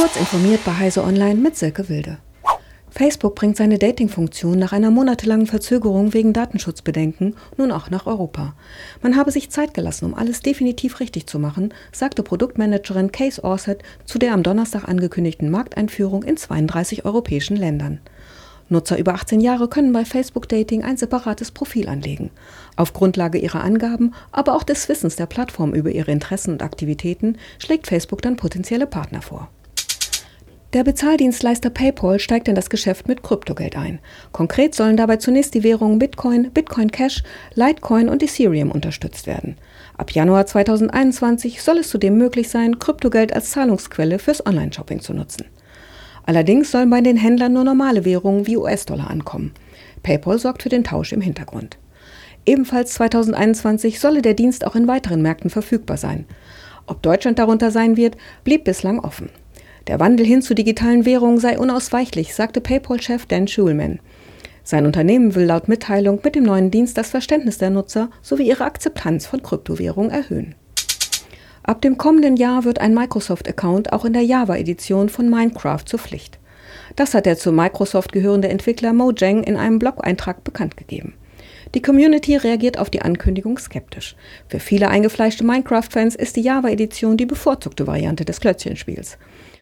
Kurz informiert bei Heise Online mit Silke Wilde. Facebook bringt seine Dating-Funktion nach einer monatelangen Verzögerung wegen Datenschutzbedenken nun auch nach Europa. Man habe sich Zeit gelassen, um alles definitiv richtig zu machen, sagte Produktmanagerin Case Orsett zu der am Donnerstag angekündigten Markteinführung in 32 europäischen Ländern. Nutzer über 18 Jahre können bei Facebook Dating ein separates Profil anlegen. Auf Grundlage ihrer Angaben, aber auch des Wissens der Plattform über ihre Interessen und Aktivitäten schlägt Facebook dann potenzielle Partner vor. Der Bezahldienstleister PayPal steigt in das Geschäft mit Kryptogeld ein. Konkret sollen dabei zunächst die Währungen Bitcoin, Bitcoin Cash, Litecoin und Ethereum unterstützt werden. Ab Januar 2021 soll es zudem möglich sein, Kryptogeld als Zahlungsquelle fürs Online-Shopping zu nutzen. Allerdings sollen bei den Händlern nur normale Währungen wie US-Dollar ankommen. PayPal sorgt für den Tausch im Hintergrund. Ebenfalls 2021 solle der Dienst auch in weiteren Märkten verfügbar sein. Ob Deutschland darunter sein wird, blieb bislang offen. Der Wandel hin zu digitalen Währungen sei unausweichlich, sagte PayPal-Chef Dan Schulman. Sein Unternehmen will laut Mitteilung mit dem neuen Dienst das Verständnis der Nutzer sowie ihre Akzeptanz von Kryptowährungen erhöhen. Ab dem kommenden Jahr wird ein Microsoft-Account auch in der Java-Edition von Minecraft zur Pflicht. Das hat der zu Microsoft gehörende Entwickler Mojang in einem Blog-Eintrag bekannt gegeben. Die Community reagiert auf die Ankündigung skeptisch. Für viele eingefleischte Minecraft-Fans ist die Java-Edition die bevorzugte Variante des Klötzchenspiels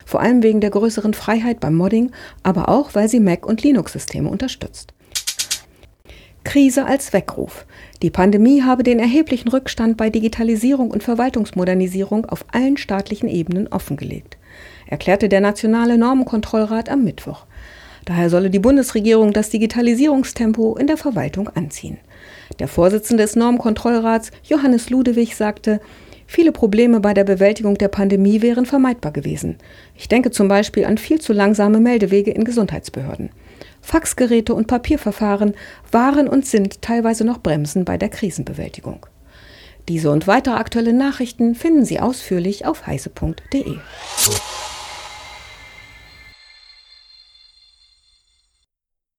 vor allem wegen der größeren Freiheit beim Modding, aber auch, weil sie Mac- und Linux-Systeme unterstützt. Krise als Weckruf. Die Pandemie habe den erheblichen Rückstand bei Digitalisierung und Verwaltungsmodernisierung auf allen staatlichen Ebenen offengelegt, erklärte der Nationale Normenkontrollrat am Mittwoch. Daher solle die Bundesregierung das Digitalisierungstempo in der Verwaltung anziehen. Der Vorsitzende des Normenkontrollrats, Johannes Ludewig, sagte, Viele Probleme bei der Bewältigung der Pandemie wären vermeidbar gewesen. Ich denke zum Beispiel an viel zu langsame Meldewege in Gesundheitsbehörden. Faxgeräte und Papierverfahren waren und sind teilweise noch Bremsen bei der Krisenbewältigung. Diese und weitere aktuelle Nachrichten finden Sie ausführlich auf heise.de.